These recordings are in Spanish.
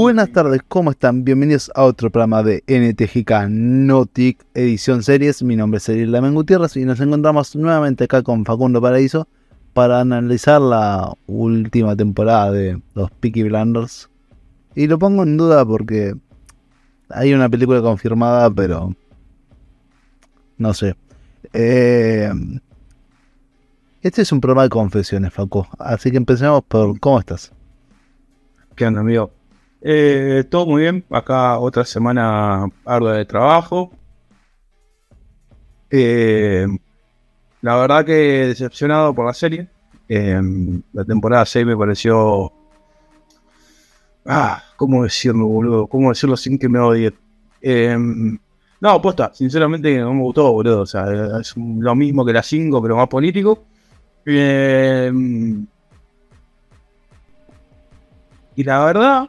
Buenas tardes, ¿cómo están? Bienvenidos a otro programa de NTGK Notic, edición series. Mi nombre es Ariel Lamen Gutiérrez y nos encontramos nuevamente acá con Facundo Paraíso para analizar la última temporada de los Peaky Blinders. Y lo pongo en duda porque hay una película confirmada, pero no sé. Eh, este es un programa de confesiones, Facu. Así que empecemos por cómo estás. ¿Qué onda, amigo? Eh, todo muy bien. Acá otra semana ardua de trabajo. Eh, la verdad que decepcionado por la serie. Eh, la temporada 6 me pareció. Ah, ¿cómo decirlo, boludo? ¿Cómo decirlo sin que me odie? No, aposta, sinceramente no me gustó, boludo. O sea, es lo mismo que la 5, pero más político. Y la verdad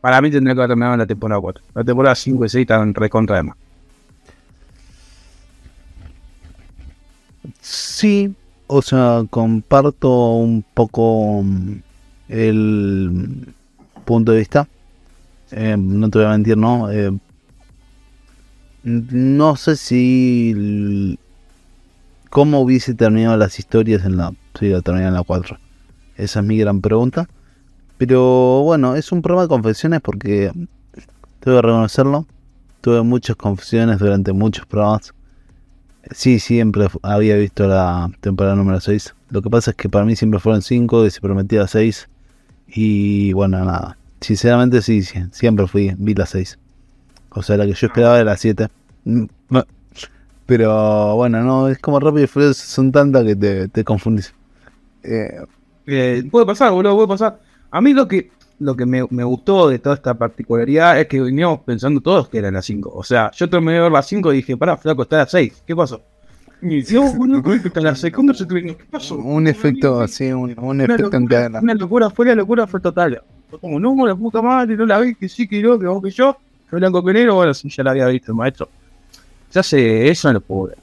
para mí tendría que haber terminado en la temporada 4. La temporada 5 y 6 están recontra de más. Sí, o sea, comparto un poco mm, el punto de vista. Eh, no te voy a mentir, ¿no? Eh, no sé si... ¿Cómo hubiese terminado las historias en la... Si la terminan en la 4. Esa es mi gran pregunta. Pero bueno, es un programa de confesiones porque... Tengo que reconocerlo. Tuve muchas confesiones durante muchos programas. Sí, siempre había visto la temporada número 6. Lo que pasa es que para mí siempre fueron 5 y se prometía 6. Y bueno, nada. Sinceramente sí, siempre fui, vi la 6. O sea, la que yo esperaba era la 7. Mm. Pero bueno, no, es como rápido y furioso, son tantas que te, te confundís. Eh, puede pasar, boludo, puede pasar. A mí lo que, lo que me, me gustó de toda esta particularidad es que veníamos pensando todos que era la 5. O sea, yo terminé de ver la 5 y dije, pará, flaco, está la 6. ¿Qué pasó? ¿Qué pasó? un efecto así, un, efecto en locura, cadena. una locura, fue la locura, fue total. Como, no, la puta madre, no la vi, que sí, que no, que vos, que yo. Que blanco que negro, bueno, sí, ya la había visto el maestro. Se hace eso, una locura.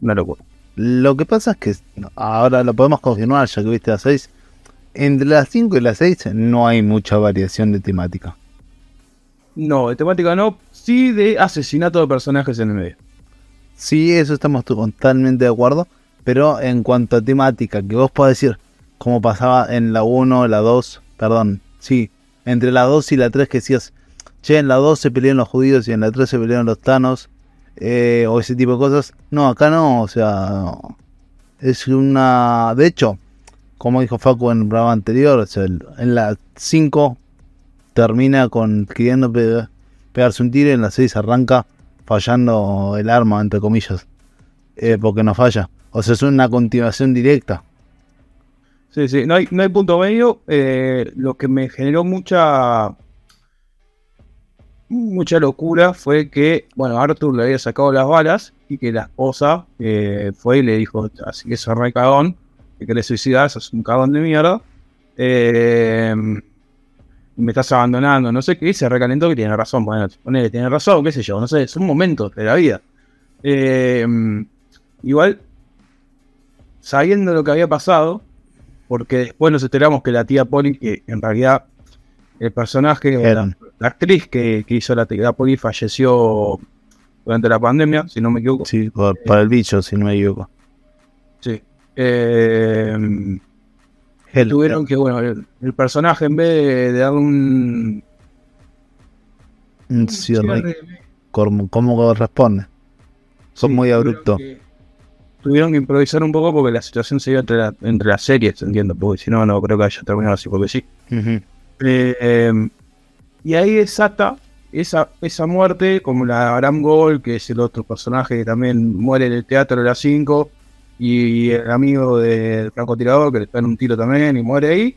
Una locura. Lo que pasa es que ahora lo podemos confirmar, ya que viste la 6. Entre las 5 y las 6 no hay mucha variación de temática. No, de temática no, sí de asesinato de personajes en el medio. Sí, eso estamos totalmente de acuerdo. Pero en cuanto a temática, que vos podés decir, como pasaba en la 1, la 2, perdón, sí, entre la 2 y la 3 que decías, che, en la 2 se pelearon los judíos y en la 3 se pelearon los tanos, eh, o ese tipo de cosas. No, acá no, o sea, no. es una. De hecho, como dijo Facu en el programa anterior, o sea, el- en la 5 termina con queriendo pe- pegarse un tiro y en la 6 arranca fallando el arma, entre comillas, eh, porque no falla. O sea, es una continuación directa. Sí, sí, no hay, no hay punto medio. eh, lo que me generó mucha mucha locura fue que, bueno, Arthur le había sacado las balas y que la esposa eh, fue y le dijo, así que sos re que querés suicidar, sos un cagón de mierda, eh, me estás abandonando, no sé qué, y se recalentó que tiene razón, bueno, ponele, tiene razón, qué sé yo, no sé, son momentos de la vida. Eh, igual, sabiendo lo que había pasado, porque después nos enteramos que la tía Polly, que en realidad el personaje, la, la actriz que, que hizo la tía Polly falleció durante la pandemia, si no me equivoco. Sí, por, por el bicho, si no me equivoco. Eh, Hell, tuvieron que, bueno, el, el personaje en vez de, de darle un, un cierre, cierre, ¿Cómo, cómo corresponde? Son sí, muy abruptos. que- Tuvieron que improvisar un poco porque la situación se dio entre, la- entre las series, entiendo, porque si no, no creo que haya terminado así, porque sí. Eh, em, y ahí desata esa, esa muerte, como la de Abraham Gold, que es el otro personaje que también muere en el teatro de las 5, y el amigo del francotirador que le pega un tiro también y muere ahí.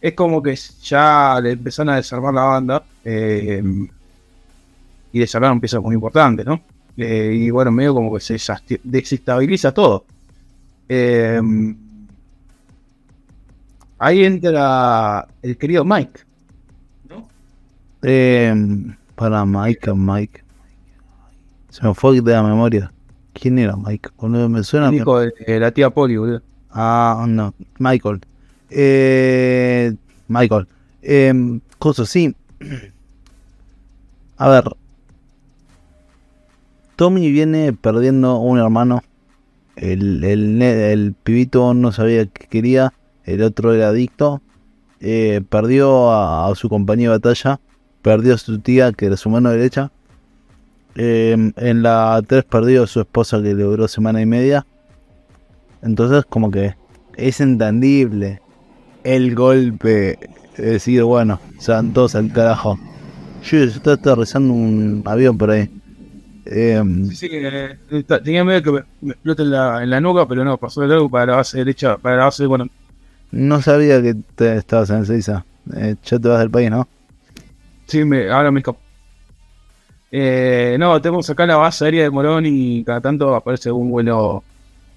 Es como que ya le empezaron a desarmar la banda, eh, y desarmaron piezas muy importantes, ¿no? Eh, y bueno, medio como que se desestabiliza todo. Eh, ahí entra el querido Mike. ¿no? Para Mike, Mike. Se me fue de la memoria. ¿Quién era Mike? Boludo, me suena. El hijo de, la tía Polly, boludo. Ah, no, Michael. Eh, Michael. Eh, Coso, sí. A ver. Tommy viene perdiendo un hermano. El, el, el pibito no sabía qué quería. El otro era adicto. Eh, perdió a, a su compañía de batalla. Perdió a su tía, que era su mano derecha. Eh, en la 3 perdió su esposa, que le duró semana y media. Entonces, como que es entendible el golpe. Decir, bueno, todos al carajo. Yo estoy aterrizando un avión por ahí. Eh, Sí, sí, eh, tenía miedo que me, me explote en la, en la nuca, pero no, pasó de largo para la base derecha, para la base, bueno, no sabía que te estabas en Seiza. Eh, ya te vas del país, ¿no? sí, me, ahora me escapo. Eh, no, tenemos acá la base aérea de Morón y cada tanto aparece algún vuelo,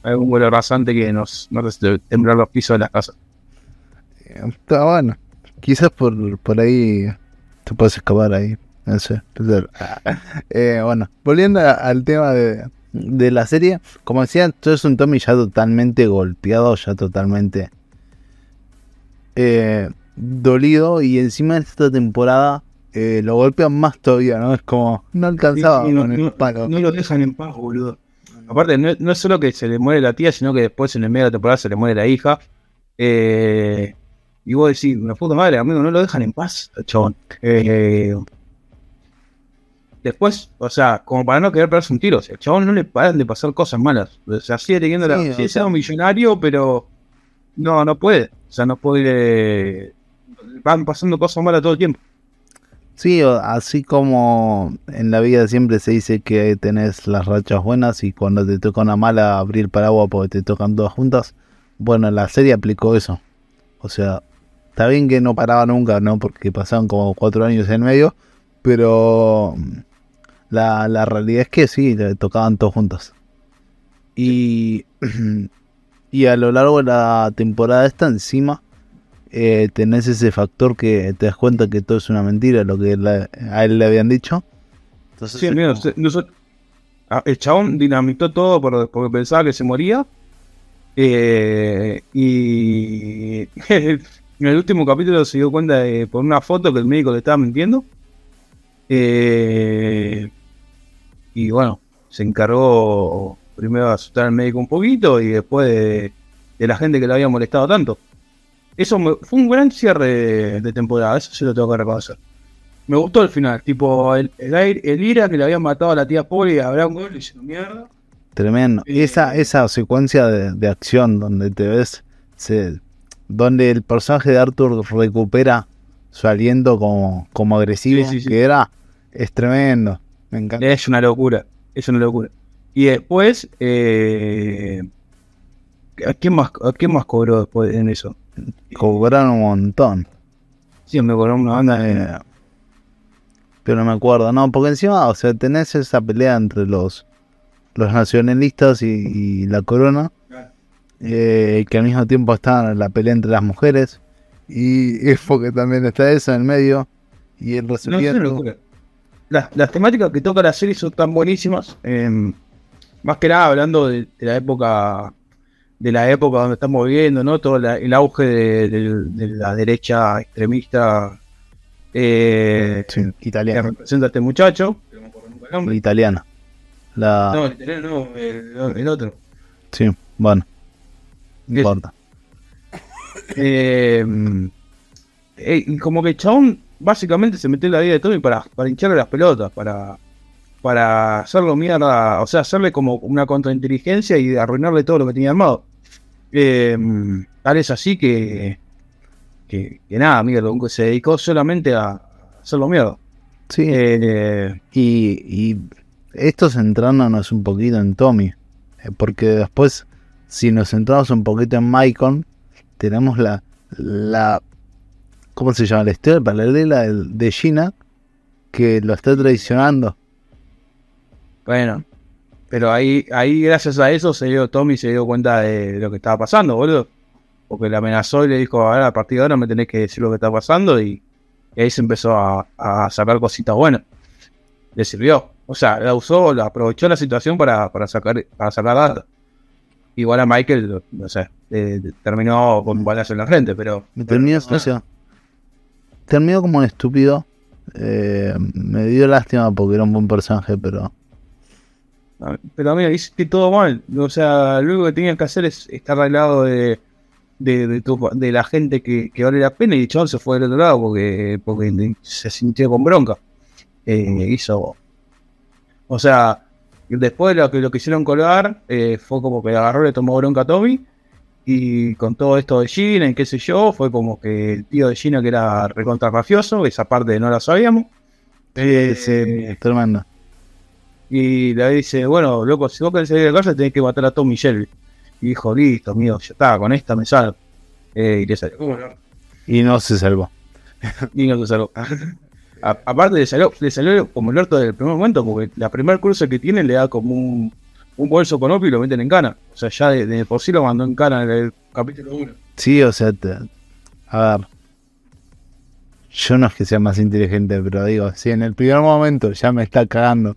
algún vuelo rasante que nos, nos hace temblar los pisos de las casas. Eh, Está bueno. Quizás por, por ahí te puedes escapar ahí. No sé. Pero, eh, bueno, volviendo al tema de, de la serie. Como decía, todo es un Tommy ya totalmente golpeado, ya totalmente eh, dolido. Y encima en esta temporada eh, lo golpean más todavía, ¿no? Es como, no alcanzaba Sí, sí, no, con el no- palo. no lo dejan en paz, boludo. Aparte, no, no es solo que se le muere la tía, sino que después en el medio de la temporada se le muere la hija. Eh, y vos decís, una puta madre, amigo, no lo dejan en paz, chabón. Eh, después, o sea, como para no querer pegarse un tiro, o sea, al chabón no le paran de pasar cosas malas. O sea, sigue teniendo la. Sí, sea- siendo millonario, pero no, no puede. O sea, no puede. Van pasando cosas malas todo el tiempo. Sí, así como en la vida siempre se dice que tenés las rachas buenas y cuando te toca una mala abrir paraguas porque te tocan todas juntas. Bueno, la serie aplicó eso. O sea, está bien que no paraba nunca, ¿no? Porque pasaron como cuatro años en medio, pero mm, la, la realidad es que sí, le tocaban todos juntos. Y, y a lo largo de la temporada esta encima eh, tenés ese factor que te das cuenta que todo es una mentira, lo que la- a él le habían dicho. Entonces, Sí, mira, como- ah, el chabón dinamitó todo por- porque pensaba que se moría. Eh, y en el último capítulo se dio cuenta de, por una foto que el médico le estaba mintiendo. Eh, y bueno, se encargó primero de asustar al médico un poquito y después de, de la gente que le había molestado tanto. Eso me- fue un gran cierre de, de temporada, eso sí lo tengo que reconocer. Me gustó el final, tipo el, el, aire- el ira que le habían matado a la tía Poli y a Abraham Gold y hicieron mierda. Tremendo. Eh, esa, esa secuencia de, de acción donde te ves, se, donde el personaje de Arthur recupera su aliento como, como agresivo, Sí, sí, sí. que era, es tremendo. Me encanta. Es una locura, es una locura. Y después, eh, ¿a, quién más, ¿a quién más cobró después en eso? Cobraron un montón. Sí, me cobró una banda de... Eh, pero no me acuerdo, no, porque encima, o sea, tenés esa pelea entre los, los nacionalistas y, y la corona, eh, que al mismo tiempo está la pelea entre las mujeres, y es porque también está eso en el medio, y el No, resolviendo. locura. Las, las temáticas que toca la serie son tan buenísimas. eh, más que nada hablando de, de la época de la época donde estamos viviendo, ¿no? Todo la- el auge de, de- de la derecha extremista eh, Sí, que italiana. representa a este muchacho. no me acuerdo nunca el nombre. Italiana. La, No, el italiano no, el, el otro. Sí, bueno, no importa. Eh, eh, y como que el chabón básicamente se metió en la vida de Tommy para, para hincharle las pelotas, para, para hacerlo mierda, o sea, hacerle como una contrainteligencia y arruinarle todo lo que tenía armado. Eh, tal es así que, que, que nada, amigo, lo- se dedicó solamente a hacerlo mierda. Sí, Eh, y, y esto centrándonos un poquito en Tommy, eh, porque después, si nos centramos un poquito en Maicon, tenemos la, la, ¿cómo se llama? La historia paralela de, de Gina, que lo está traicionando. bueno, pero ahí, ahí gracias a eso se dio Tommy se dio cuenta de lo que estaba pasando, boludo. Porque le amenazó y le dijo, a ver, a partir de ahora me tenés que decir lo que está pasando y, y ahí se empezó a, a sacar cositas buenas. Le sirvió. O sea, la usó, la aprovechó la situación para, para sacar para sacar data. Igual a Michael, no sé, eh, terminó con un balazo en la frente, pero... Me terminó, pero- o sea, terminó como un estúpido. Eh, me dio lástima porque era un buen personaje, pero Pero mira, hiciste todo mal. O sea, lo único que tenías que hacer es estar al lado de, de, de tu- de la gente que, que vale la pena y el chabón se fue del otro lado porque, porque se sintió con bronca. Eh, hizo. O sea, después de lo que lo quisieron colgar, eh, fue como que agarró, le tomó bronca a Tommy. Y con todo esto de Gina y qué sé yo, fue como que el tío de Gina que era recontra mafioso, esa parte no la sabíamos. Eh, sí, tremendo. Y le dice, bueno, loco, si vos querés salir de casa tenés que matar a Tommy Shelby. Y dijo, listo, mío, ya está, con esta me salgo. Eh, y le salió. Y no se salvó. Y no se salvó. A- aparte le salió, le salió como el orto del primer momento, porque la primer cruce que tiene le da como un, un bolso con opio y lo meten en cana. O sea, ya de, de por sí lo mandó en cana en el capítulo 1. Sí, o sea, te- a ver. Yo no es que sea más inteligente, pero digo, si en el primer momento ya me está cagando.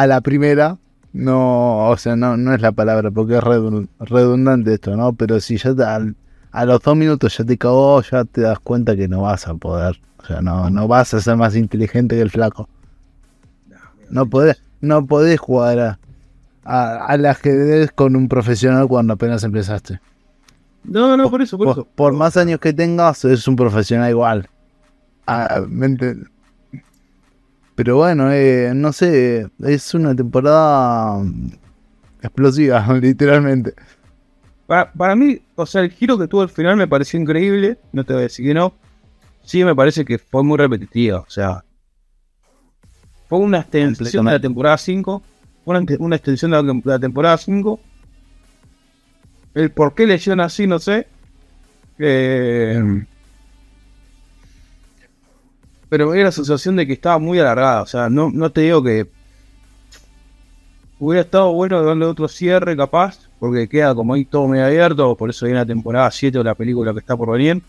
A la primera, no, o sea, no, no es la palabra, porque es redun- redundante esto, ¿no? Pero si ya te- al- a los dos minutos ya te cagó, ya te das cuenta que no vas a poder. O sea, no, no vas a ser más inteligente que el flaco. No podés, no podés jugar a, a- al ajedrez con un profesional cuando apenas empezaste. No, no, por eso, por, Por, eso. por más años que tengas, es un profesional igual. Ah, ¿me ent- Pero bueno, eh, no sé, es una temporada explosiva, literalmente. Para, para mí, o sea, el giro que tuvo al final me pareció increíble, no te voy a decir que no. Sí, me parece que fue muy repetitiva, o sea, fue una extensión de la temporada 5, fue una, una extensión de la, de la temporada 5. El por qué le hicieron así, no sé. Eh, pero me dio la sensación de que estaba muy alargada, o sea, no, no te digo que Hubiera estado bueno darle otro cierre capaz, porque queda como ahí todo medio abierto, por eso viene la temporada 7 de la película que está por venir,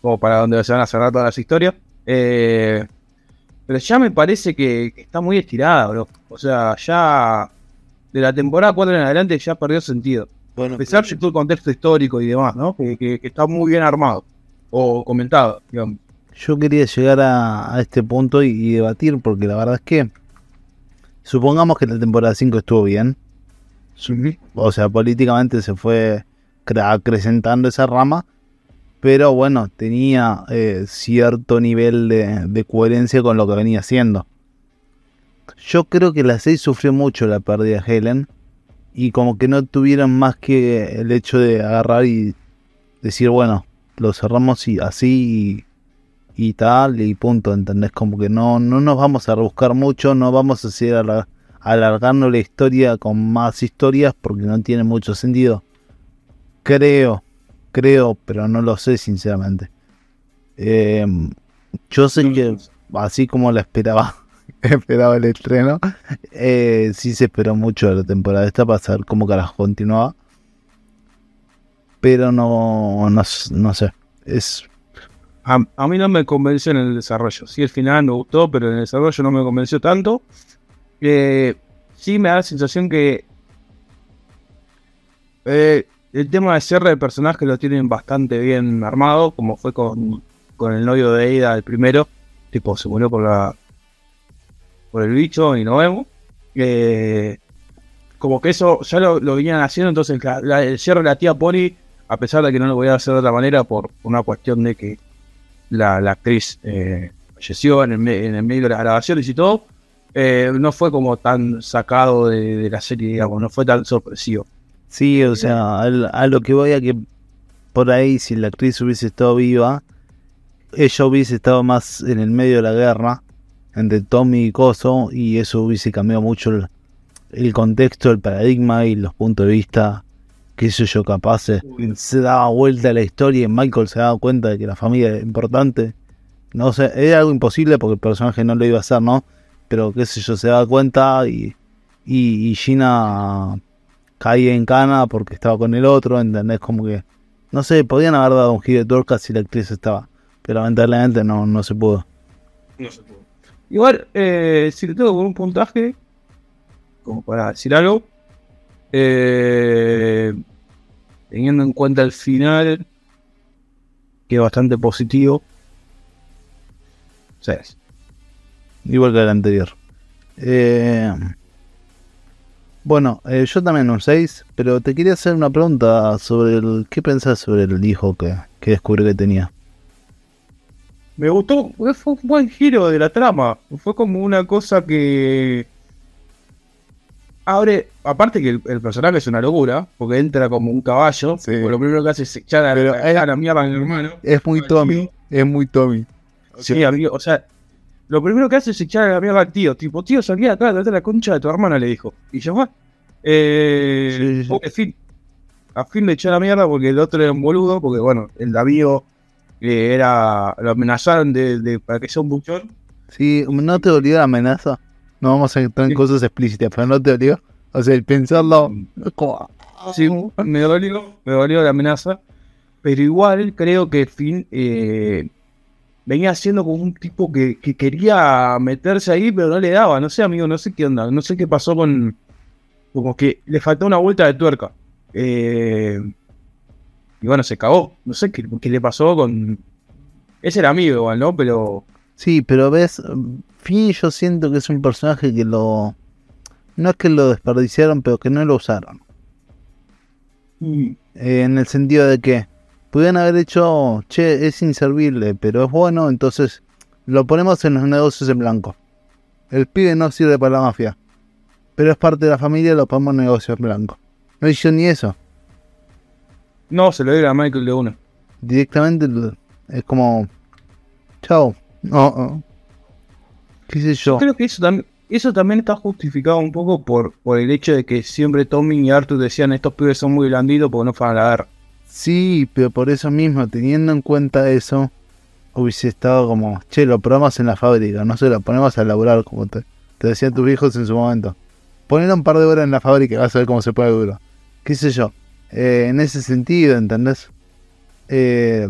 como para donde se van a cerrar todas las historias. Eh, pero ya me parece que, que está muy estirada, bro. O sea, ya de la temporada 4 en adelante ya perdió sentido. Bueno, A pesar de todo el contexto histórico y demás, ¿no? Que, que- que está muy bien armado o comentado, digamos. Yo quería llegar a, a este punto y, y debatir, porque la verdad es que supongamos que la temporada 5 estuvo bien, o sea, políticamente se fue cre- acrecentando esa rama, pero bueno, tenía eh, cierto nivel de, de coherencia con lo que venía haciendo. Yo creo que la 6 sufrió mucho la pérdida de Helen y como que no tuvieron más que el hecho de agarrar y decir, bueno, lo cerramos y así y, y tal y punto, ¿entendés? Como que no, no nos vamos a rebuscar mucho, no vamos a seguir alar- alargando la historia con más historias porque no tiene mucho sentido. Creo, creo, pero no lo sé sinceramente. Eh, yo sé que así como la esperaba, esperaba el estreno, eh, sí se esperó mucho de la temporada esta para saber cómo carajo continuaba. Pero no, no, no sé. Es A, mí no me convenció en el desarrollo. Sí, el final me gustó, pero en el desarrollo no me convenció tanto. Eh, sí me da la sensación que eh, el tema de cierre de personajes lo tienen bastante bien armado, como fue con, con el novio de Ada, el primero. Tipo, se murió por la por el bicho y no vemos. Eh, como que eso ya lo, lo venían haciendo, entonces la- el cierre de la tía Pony, a pesar de que no lo voy a hacer de otra manera por una cuestión de que la, actriz eh, falleció en el, medio de las grabaciones y todo, eh, no fue como tan sacado de, la serie, digamos, no fue tan sorpresivo. Sí, o sea, a lo que voy a que por ahí si la actriz hubiese estado viva, ella hubiese estado más en el medio de la guerra entre Tommy y Coso y eso hubiese cambiado mucho el contexto, el paradigma y los puntos de vista, qué sé yo, capaz se, se daba vuelta a la historia y Michael se daba cuenta de que la familia era importante. No sé, era algo imposible porque el personaje no lo iba a hacer, ¿no? Pero qué sé yo, se daba cuenta y, y, y Gina caía en cana porque estaba con el otro, ¿entendés? Como que, no sé, podían haber dado un giro de tuerca si la actriz estaba, pero lamentablemente no, no se pudo. Igual, eh, si le tengo poner un puntaje, como para decir algo, eh, teniendo en cuenta el final, que es bastante positivo. 6. Igual que el anterior. Eh, bueno, eh, yo también un 6, pero te quería hacer una pregunta sobre el... ¿Qué pensás sobre el hijo que, que descubrí que tenía? Me gustó, fue un buen giro de la trama. Fue como una cosa que abre, aparte que el, personaje es una locura, porque entra como un caballo, lo primero que hace es echar a, la, mierda a mi hermano. Es muy Tommy, es muy Tommy. Sí, amigo, o sea, lo primero que hace es echar a la mierda al tío, tipo, tío, salí acá, date la concha de tu hermana, le dijo. Y ya fue. Eh, sí, fin, a fin le echó la mierda porque el otro era un boludo, porque bueno, el Davío eh, era, lo amenazaron de, para que sea un buchón. Sí, ¿no te dolió la amenaza? No vamos a entrar en cosas explícitas, pero no te dolió. O sea, el pensarlo. Sí, me dolió, me dolió la amenaza. Pero igual creo que Finn eh, venía siendo como un tipo que, quería meterse ahí, pero no le daba. No sé, amigo, no sé qué onda. No sé qué pasó con. Como que le faltó una vuelta de tuerca. Eh, y bueno, se cagó. No sé qué, qué le pasó con. Ese era amigo igual, ¿no? Pero. Sí, pero ves, Finn yo siento que es un personaje que lo... No es que lo desperdiciaron, pero que no lo usaron. Mm. Eh, en el sentido de que pudieran haber hecho, che, es inservible, pero es bueno, entonces lo ponemos en los negocios en blanco. El pibe no sirve para la mafia, pero es parte de la familia, lo ponemos en negocios en blanco. No hizo ni eso. No, se lo dieron a Michael de uno. Directamente es como, chao. No, ¿Qué sé yo? Creo que eso, también eso también está justificado un poco por, por el hecho de que siempre Tommy y Arthur decían estos pibes son muy blanditos porque no fueron a la guerra. Sí, pero por eso mismo, teniendo en cuenta eso, hubiese estado como, che, lo probamos en la fábrica, no sé, lo ponemos a laburar, como te, decían tus hijos en su momento. Poner un par de horas en la fábrica y vas a ver cómo se puede duro. ¿Qué sé yo? Eh, en ese sentido, ¿entendés? Eh,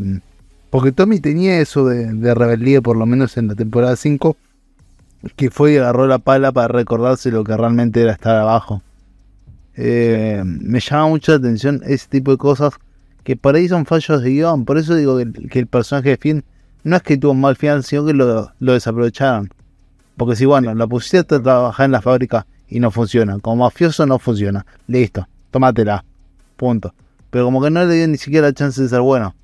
porque Tommy tenía eso de, de rebeldía, por lo menos en la temporada 5 que fue y agarró la pala para recordarse lo que realmente era estar abajo. Eh, me llama mucho la atención ese tipo de cosas que por ahí son fallos de guion. Por eso digo que, el personaje de Finn no es que tuvo un mal final, sino que lo, desaprovecharon. Porque si, bueno, la pusiste a trabajar en la fábrica y no funciona. Como mafioso no funciona. Listo, tómatela. Punto. Pero como que no le dio ni siquiera la chance de ser bueno.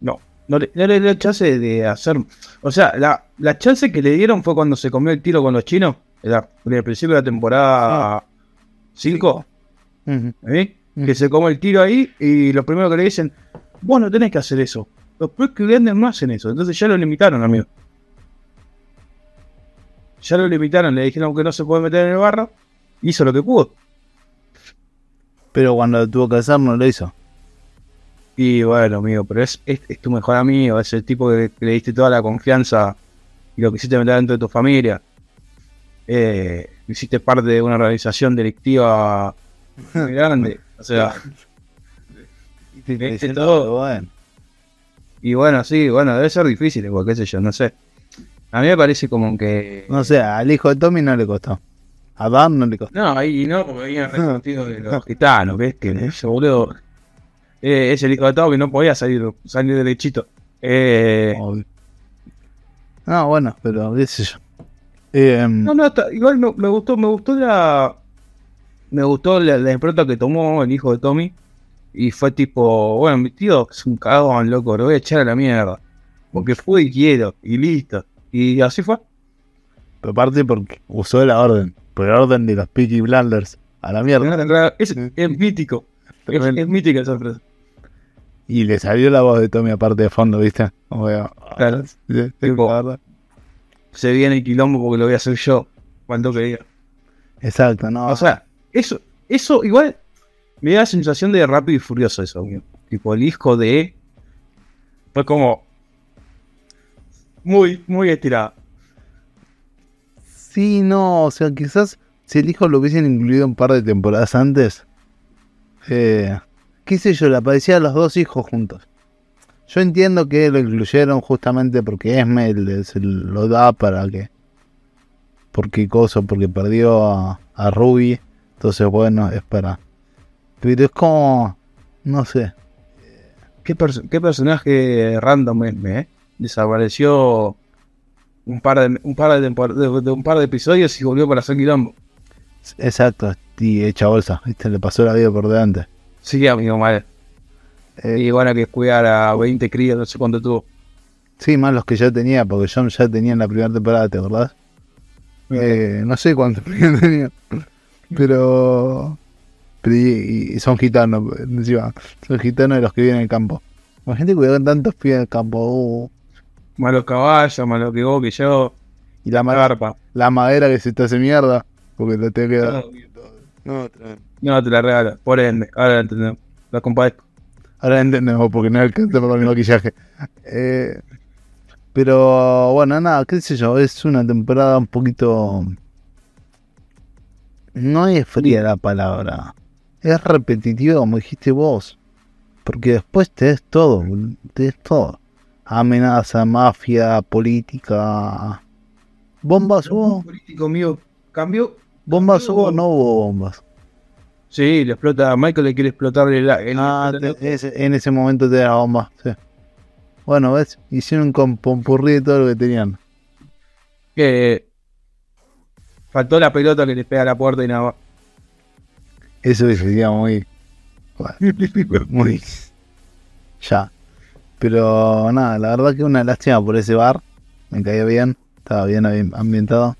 No. No le, dio la chance de hacer. O sea, la, chance que le dieron fue cuando se comió el tiro con los chinos. Era el principio de la temporada 5. Que se come el tiro ahí y lo primero que le dicen: Vos no tenés que hacer eso. Los pro no hacen eso. Entonces ya lo limitaron, amigo. Ya lo limitaron. Le dijeron que no se puede meter en el barro. Hizo lo que pudo. Pero cuando tuvo que hacer, no lo hizo. Y bueno, amigo, pero es, es, tu mejor amigo, es el tipo que, le diste toda la confianza y lo que hiciste meter dentro de tu familia. Eh, hiciste parte de una organización delictiva muy grande. O sea, y todo. Bueno. Y bueno, sí, bueno, debe ser difícil, igual, qué sé yo, no sé. A mí me parece como que. No sé, al hijo de Tommy no le costó. A Dan no le costó. No, ahí no, porque había resentido de los gitanos, ¿ves? Que ese boludo eh, es el hijo de que no podía salir, salir derechito. Eh, no, bueno, pero qué sé yo. Em, no, no, igual me, gustó, me gustó la. Me gustó la, la que tomó el hijo de Tommy. Y fue tipo, bueno, mi tío es un cagón, loco, lo voy a echar a la mierda. Porque fue y quiero, y listo. Y así fue. Pero aparte porque usó la orden. Por la orden de los Peaky Blinders. A la mierda. Es, es mítico. Es, es mítica esa frase. Y le salió la voz de Tommy aparte de fondo, ¿viste? claro. se viene el quilombo porque lo voy a hacer yo. Cuando quería. Exacto, no. O sea, eso, eso igual me da la sensación de rápido y furioso eso, Tipo, el hijo de. Fue como. Muy, muy estirado. Sí, no, o sea, quizás si el hijo lo hubiesen incluido un par de temporadas antes. Eh, qué sé yo, le aparecían los dos hijos juntos. Yo entiendo que lo incluyeron justamente porque Esme lo da para que. Porque cosa, porque perdió a, a, Ruby. Entonces, bueno, es para. Pero es como. No sé. qué, perso- qué personaje random es, ¿eh? Desapareció un par de, un par de- de un par de episodios y volvió para hacer quilombo. Exacto, y hecha bolsa, ¿viste? Le pasó la vida por delante. Sí, amigo, mal. Eh, Y bueno, que cuidar a 20 crías, no sé cuánto tuvo. sí, más los que ya tenía, porque yo ya tenía en la primera temporada, ¿te acordás? Eh, no sé cuántos primero tenía. Pero. pero y, y son gitanos, encima. Son gitanos de los que viven en el campo. Imagínate cuidar con tantos pibes en el campo. uh, Malos caballos, malos que vos, que yo. y la, ma- Garpa. la madera que se te hace mierda. Porque te te queda. No, tremendo. No, te la regalo. Por ende, ahora la entendemos. La compadezco. Ahora entendemos porque no alcanza para mi maquillaje. Eh, pero bueno, nada, qué sé yo, es una temporada un poquito... No es fría la palabra. Es repetitiva como dijiste vos. Porque después te des todo, te des todo. Amenaza, mafia, política. Bombas hubo. político mío cambió. Bombas hubo, no hubo bombas. Sí, le explota. Michael le quiere explotar el. el- Ah, te- en ese momento te da la bomba. sí. Bueno, ves, hicieron un compompurrí de todo lo que tenían. que faltó la pelota que le pega a la puerta y nada más. Eso sería muy. Muy. Ya. Pero nada, la verdad que una lástima por ese bar. Me caía bien. Estaba bien ambi- ambientado.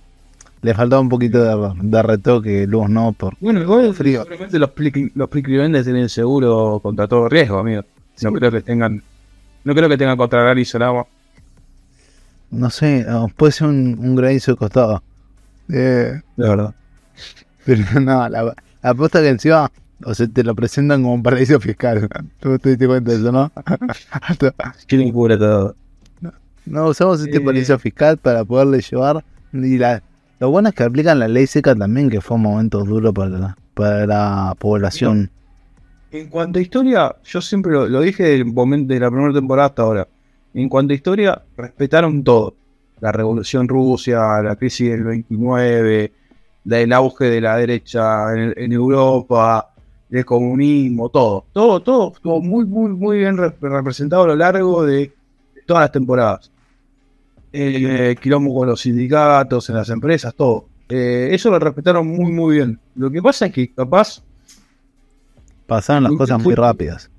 Le faltaba un poquito de, de retoque, luz, ¿no? Por, Bueno, igual Frío. seguramente los plic- los Plicrivendes tienen seguro contra todo riesgo, amigo. No creo que tengan. No creo que tengan contra nada más. no sé, puede ser un, un granizo de costado. Eh, De verdad. pero no, la, la apuesta que encima. O sea, te lo presentan como un paraíso fiscal. Tú te diste cuenta de eso, ¿no? Quieren cubre todo. No, usamos este Eh. paraíso fiscal para poderle llevar. Y la, lo bueno es que aplican la ley seca también, que fue un momento duro para la, para la población. En cuanto a historia, yo siempre lo, dije del momento de la primera temporada hasta ahora. En cuanto a historia, respetaron todo. La revolución rusa, la crisis del 29, la- el auge de la derecha en, en Europa, el comunismo, todo. Todo, todo estuvo muy, muy, muy bien re- representado a lo largo de todas las temporadas. Eh, quilombo con los sindicatos, en las empresas, todo. Eh, eso lo respetaron muy, muy bien. Lo que pasa es que capaz Pasaron las cosas muy rápidas.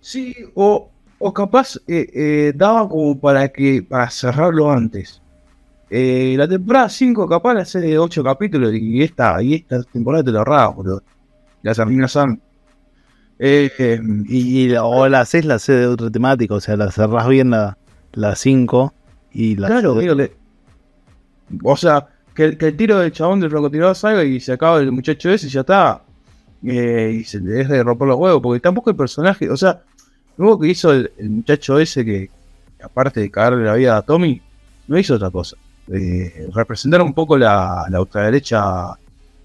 Sí, o, o capaz eh, eh, daba como para que para cerrarlo antes. Eh, la temporada 5 capaz la serie de 8 capítulos y esta, y esta temporada te lo ahorraba, boludo. La terminas Y, y- o la haces la sede de otra temática, o sea, la cerrás bien la 5 y la claro, haces- amigo, le- o sea, que, el- que el tiro del chabón del francotirador salga y se acaba el muchacho ese y ya está. Eh, y se le deje de romper los huevos, porque tampoco el personaje, o sea, luego que hizo el, el muchacho ese que, aparte de cagarle la vida a Tommy, no hizo otra cosa. Eh, representar un poco la, la ultraderecha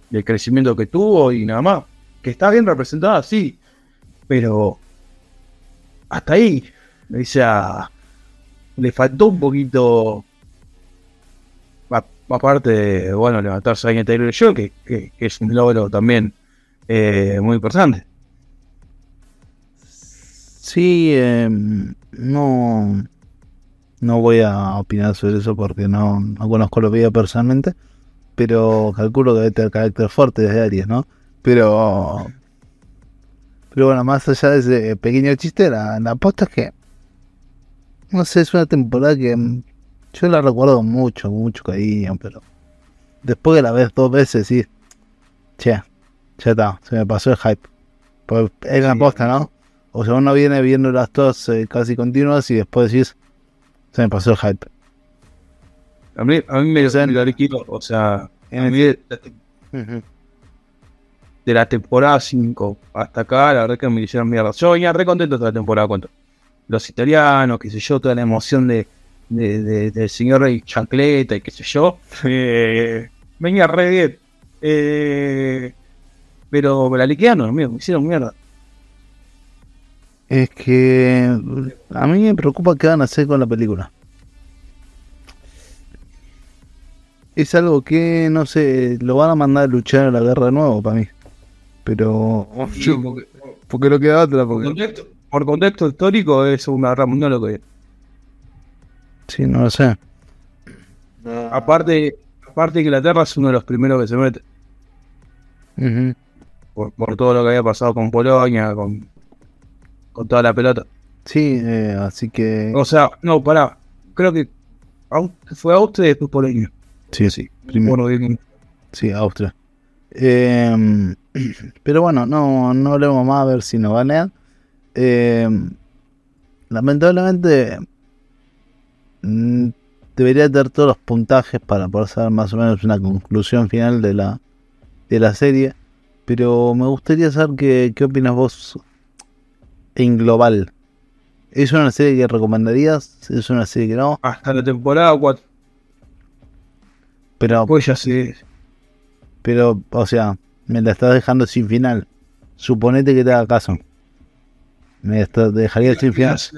del crecimiento que tuvo y nada más. Que está bien representada, sí, pero hasta ahí, o sea, le faltó un poquito aparte de, bueno, levantarse a Taylor Joy, que, que, es un logro también eh, muy importante. Sí, eh, no, no voy a opinar sobre eso porque no, no conozco la vida personalmente, pero calculo que debe tener carácter fuerte desde Aries, ¿no? Pero, pero bueno, más allá de ese pequeño chiste, la, la aposta es que, no sé, es una temporada que mm, yo la recuerdo mucho, mucho cariño, pero después que la ves dos veces, sí, che, ya está, se me pasó el hype. Pues es la Sí. aposta, ¿no? O sea, uno viene viendo las dos eh, casi continuas y después decís, se me pasó el hype. A mí, a mí me, O sea, me lo liquidó, o sea, en a el- mí de, la- de la temporada 5 hasta acá, la verdad que me hicieron mierda. Yo venía re contento de la temporada, cuento. Los italianos, qué sé yo, toda la emoción de, de- de- del señor Rey Chancleta y qué sé yo. eh, venía re bien. Eh, pero me la liquidaron, amigo, me hicieron mierda. Es que a mí me preocupa qué van a hacer con la película. Es algo que, no sé, lo van a mandar a luchar a la guerra de nuevo para mí. Pero... Sí, porque- porque no queda otra, por porque... contexto, por contexto histórico es Segunda Guerra Mundial lo que es. Sí, no lo sé. Aparte, aparte que Inglaterra es uno de los primeros que se mete. Por, por todo lo que había pasado con Polonia, con, con toda la pelota. Sí, eh, así que. O sea, no, pará. Creo que fue Austria y después Polonia. Sí, sí. Primero. Bueno. Sí, Austria. Eh, pero bueno, no, no hablemos más a ver si nos ganan. Eh, lamentablemente mm, debería tener todos los puntajes para poder saber más o menos una conclusión final de la, de la serie. Pero me gustaría saber qué, qué opinas vos en global. ¿Es una serie que recomendarías? ¿Es una serie que no? Hasta la temporada 4. Pero, Pues ya sé. pero, o sea, me la estás dejando sin final. Suponete que te haga caso. Me dejaría final. Las,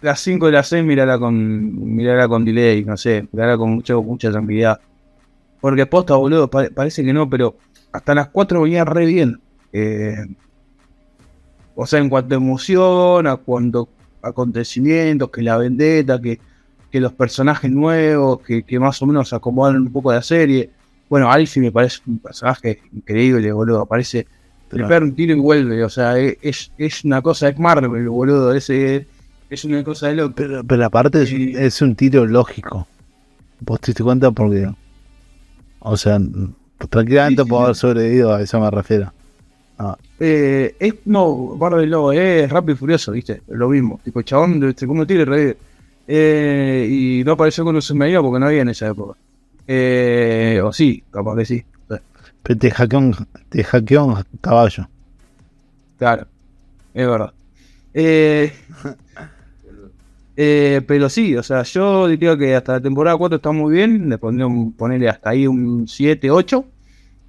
las 5 y las 6 mirala con, mirala con delay, no sé, mirala con mucha, mucha tranquilidad. Porque posta, boludo, pa- parece que no, pero hasta las 4 venía re bien. Eh, o sea, en cuanto a emoción, a cuanto acontecimientos, que la vendetta, que, que los personajes nuevos, que, que más o menos acomodan un poco la serie. Bueno, Alfie me parece un personaje increíble, boludo. Aparece, Claro. pega un tiro y vuelve. O sea, es, es una cosa de Marvel, boludo. Ese, es una cosa de loco. Pero, pero aparte es, Sí. es un tiro lógico. ¿Vos te diste cuenta? Porque. O sea, tranquilamente Sí, sí, puedo sí. haber sobrevivido, a eso me refiero. Ah, Eh, es, no, Marvel no, es rápido y furioso, ¿viste? Lo mismo. Tipo, chabón se come un tiro y revive. Eh, y no apareció con un submarino porque no había en esa época. Eh, o sí, capaz que sí. Te hackeó un, te hackeó un caballo. Claro, es verdad. Eh, eh, pero sí, o sea, yo diría que hasta la temporada 4 está muy bien. Le pondría un, ponerle hasta ahí un 7, 8.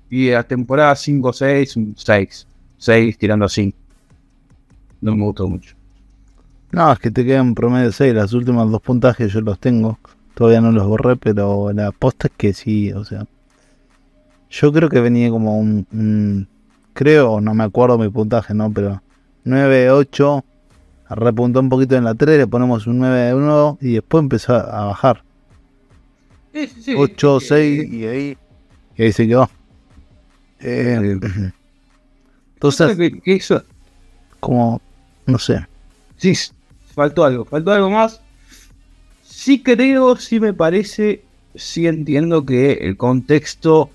Y a temporada 5, 6, un 6. 6 tirando así. No me gustó mucho. No, es que te quedan promedio 6. Las últimas dos puntajes yo los tengo. Todavía no los borré, pero la posta es que sí, o sea. Yo creo que venía como un. un- creo, no me acuerdo mi puntaje, ¿no? Pero 9, 8. Repuntó un poquito en la 3, le ponemos un 9, 1 y después empezó a bajar. 8, 6 y ahí, y ahí se quedó. Eh, entonces, que, que eso, como, no sé. sí, faltó algo, faltó algo más. Sí creo, sí me parece, sí entiendo que el contexto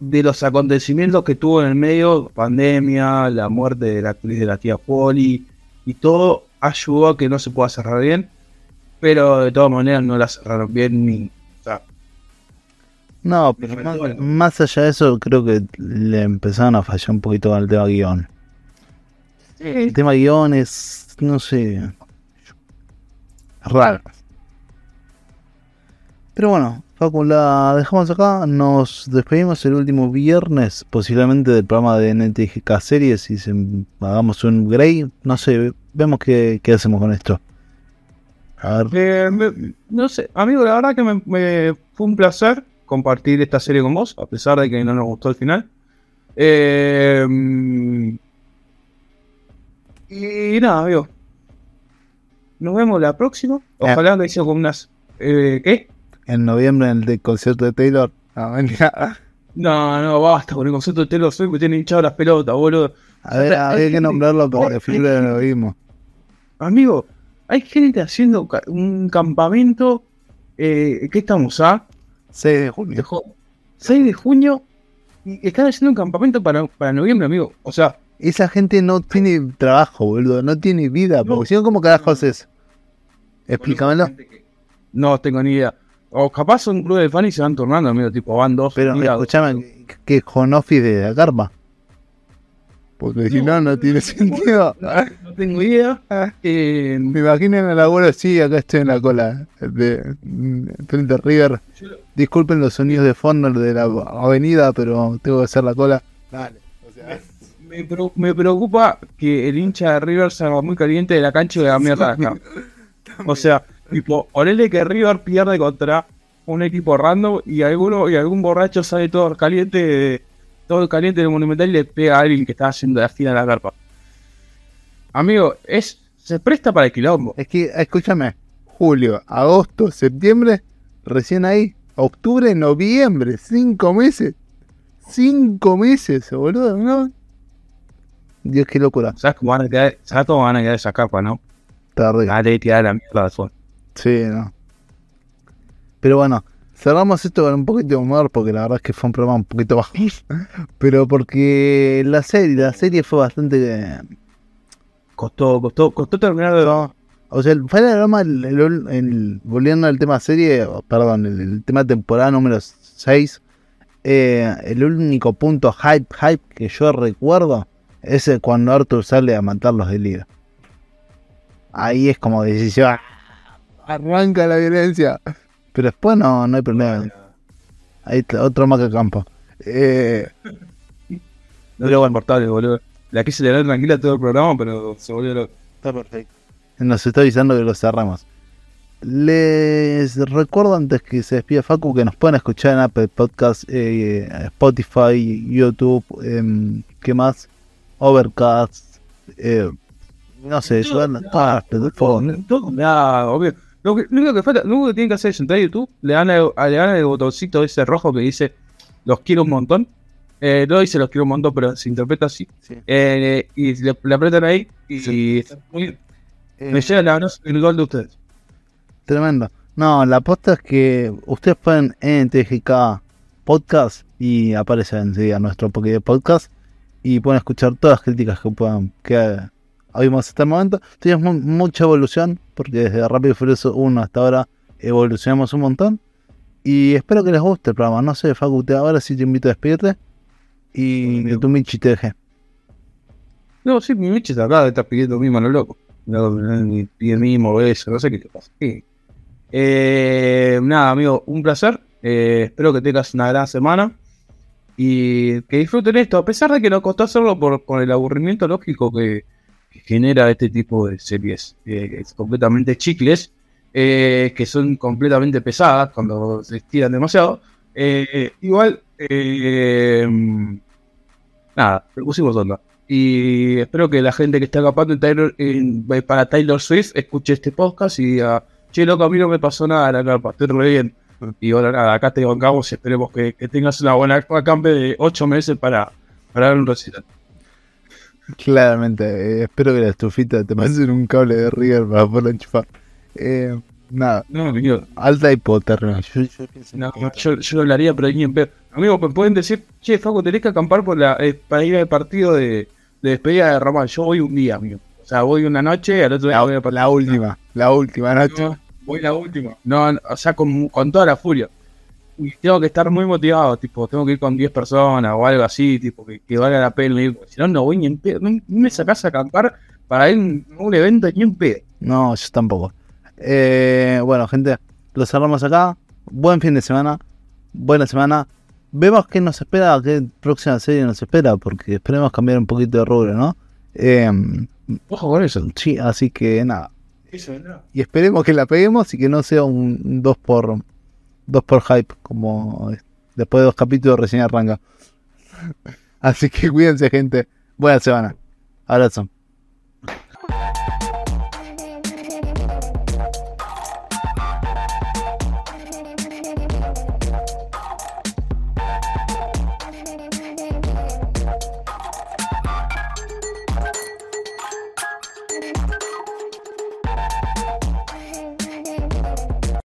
de los acontecimientos que tuvo en el medio, pandemia, la muerte de la actriz de la tía Polly y todo, ayudó a que no se pueda cerrar bien. Pero de todas maneras no la cerraron bien ni. O sea, No, pero más, allá de eso, creo que le empezaron a fallar un poquito con el tema guion. El tema guion es, no sé, raro. Pero bueno, Facu, la dejamos acá. Nos despedimos el último viernes, posiblemente del programa de NTGK Series. Y se, hagamos un Grey. No sé, vemos qué, qué hacemos con esto. A ver, Eh, me- no sé, amigo, la verdad que me, me fue un placer compartir esta serie con vos, a pesar de que no nos gustó el final. Eh, y nada, amigo. Nos vemos la próxima. Ojalá que hice con unas. Eh, ¿Qué? En noviembre en el de concierto de Taylor. Ah. No, no, basta con el concepto de Taylor Swift, me tienen hinchado las pelotas, boludo. A ver, había que nombrarlo porque figura lo mismo. Amigo, hay gente haciendo ca- un campamento. Eh, ¿Qué estamos a? 6 de junio. Dejó 6 de junio y están haciendo un campamento para, para noviembre, amigo. O sea, Esa gente no tiene trabajo, boludo. No tiene vida. No. Porque si no, ¿cómo carajo haces? Explícamelo. no tengo ni idea. O capaz son clubes de fans y se van turnando, amigo. Tipo, van dos. Pero días. escúchame, que con office de la carpa. Porque si no, no tiene sentido. No tengo idea. Eh, Me imagino en el abuelo, sí, acá estoy en la cola de mm, frente a River. Disculpen los sonidos de fondo de la avenida, pero tengo que hacer la cola. Dale. O sea, me, pro- me preocupa que el hincha de River salga muy caliente de la cancha y de la mierda acá. O sea, tipo, ponele que River pierde contra un equipo random y alguno y algún borracho sale todo caliente todo caliente del monumental y le pega a alguien que está haciendo la fila de la carpa. amigo, es se presta para el quilombo. Es que, escúchame, julio, agosto, septiembre, recién ahí, octubre, noviembre, cinco meses. Cinco meses, boludo, ¿no? Dios, qué locura. ¿Sabes cómo van a quedar, ¿sabes cómo van a quedar esa capa, no? Tarde. Dale y tirar la mierda al fondo. Sí, no. Pero bueno, cerramos esto con un poquito de humor porque la verdad es que fue un programa un poquito bajo. Pero porque la serie, la serie fue bastante. eh, Costó, costó, costó terminar. O sea, el Fire Aroma, el, el- el- volviendo al tema serie, perdón, el, tema temporada número 6, el único punto hype, hype que yo recuerdo es el cuando Arthur sale a matarlos de liga. Ahí es como decisión, ¡ah! Arranca la violencia. Pero después no, no hay problema. Ahí está, otro maca campo. Eh, No era inmortales, boludo. La quise tener tranquila todo el programa, pero se volvió loco. Está perfecto. Nos está avisando que lo cerramos. Les recuerdo antes que se despida Facu que nos pueden escuchar en Apple Podcast, eh, Spotify, YouTube, em, ¿qué más? Overcast, eh, no sé, suena todas las plataformas. Todo, nada, obvio. Lo, que, lo único que falta, lo único que tienen que hacer es entrar a YouTube, le dan, el, le dan el botoncito ese rojo que dice los quiero un montón. Eh, no dice los quiero un montón, pero se interpreta así. Sí. Eh, y le, le apretan ahí y, Sí. muy. Eh, me llega la, el gol de ustedes. Tremendo. No, la posta es que ustedes pueden en TGK Podcast y aparece enseguida nuestro Podcast y pueden escuchar todas las críticas que puedan que oímos hasta el momento. Tuvimos mu- mucha evolución porque desde Rápido y Furioso 1 hasta ahora evolucionamos un montón y espero que les guste el programa. No sé, Facu, te- ahora sí te invito a despedirte y que tu Michi te deje. No, sí, mi Michi está acá, está pidiendo mismo a lo loco. Ni pide mismo eso, no sé qué te pasa. Sí. Eh, nada, amigo, un placer. Eh, espero que tengas una gran semana y que disfruten esto, a pesar de que nos costó hacerlo por, por el aburrimiento lógico que genera este tipo de series eh, es completamente chicles, eh, que son completamente pesadas cuando se estiran demasiado. Eh, igual, eh, nada, le pusimos onda. Y espero que la gente que está capando en Taylor- en- para Taylor Swift escuche este podcast y diga, che, loco, a mí no me pasó nada en la carpa, estoy re bien. Y bueno, nada, acá te bancamos y esperemos que, que tengas una buena vacante de 8 meses para, para dar un recital. Claramente, eh, espero que la estufita te pasen un cable de Rigger para poderlo enchufar. Eh, nada, No, amigo, alta hipotermia. Yo- yo no, yo, yo lo hablaría, pero ni en pedo. Amigo, me pueden decir, che, Faco, tenés que acampar por la, eh, para ir al partido de, de despedida de Ramal. Yo voy un día, amigo. O sea, voy una noche, al otro día voy al La, partido. la última, la última noche. No, voy la última. No, no, o sea, con, con toda la furia. Y tengo que estar muy motivado, tipo, tengo que ir con 10 personas o algo así, tipo, que, que valga la pena ir. Si no, no voy ni en pedo. No, no me sacás a acampar para ir a un evento ni en pedo. No, yo tampoco. Eh, bueno, gente, lo cerramos acá. Buen fin de semana. Buena semana. Vemos qué nos espera, qué próxima serie nos espera, porque esperemos cambiar un poquito de rubro, ¿no? Eh, Ojo con eso. sí, así que nada. Eso vendrá. Y esperemos que la peguemos y que no sea un 2 por 2 por hype, como después de dos capítulos recién arranca. Así que cuídense, gente. Buena semana. Abrazo.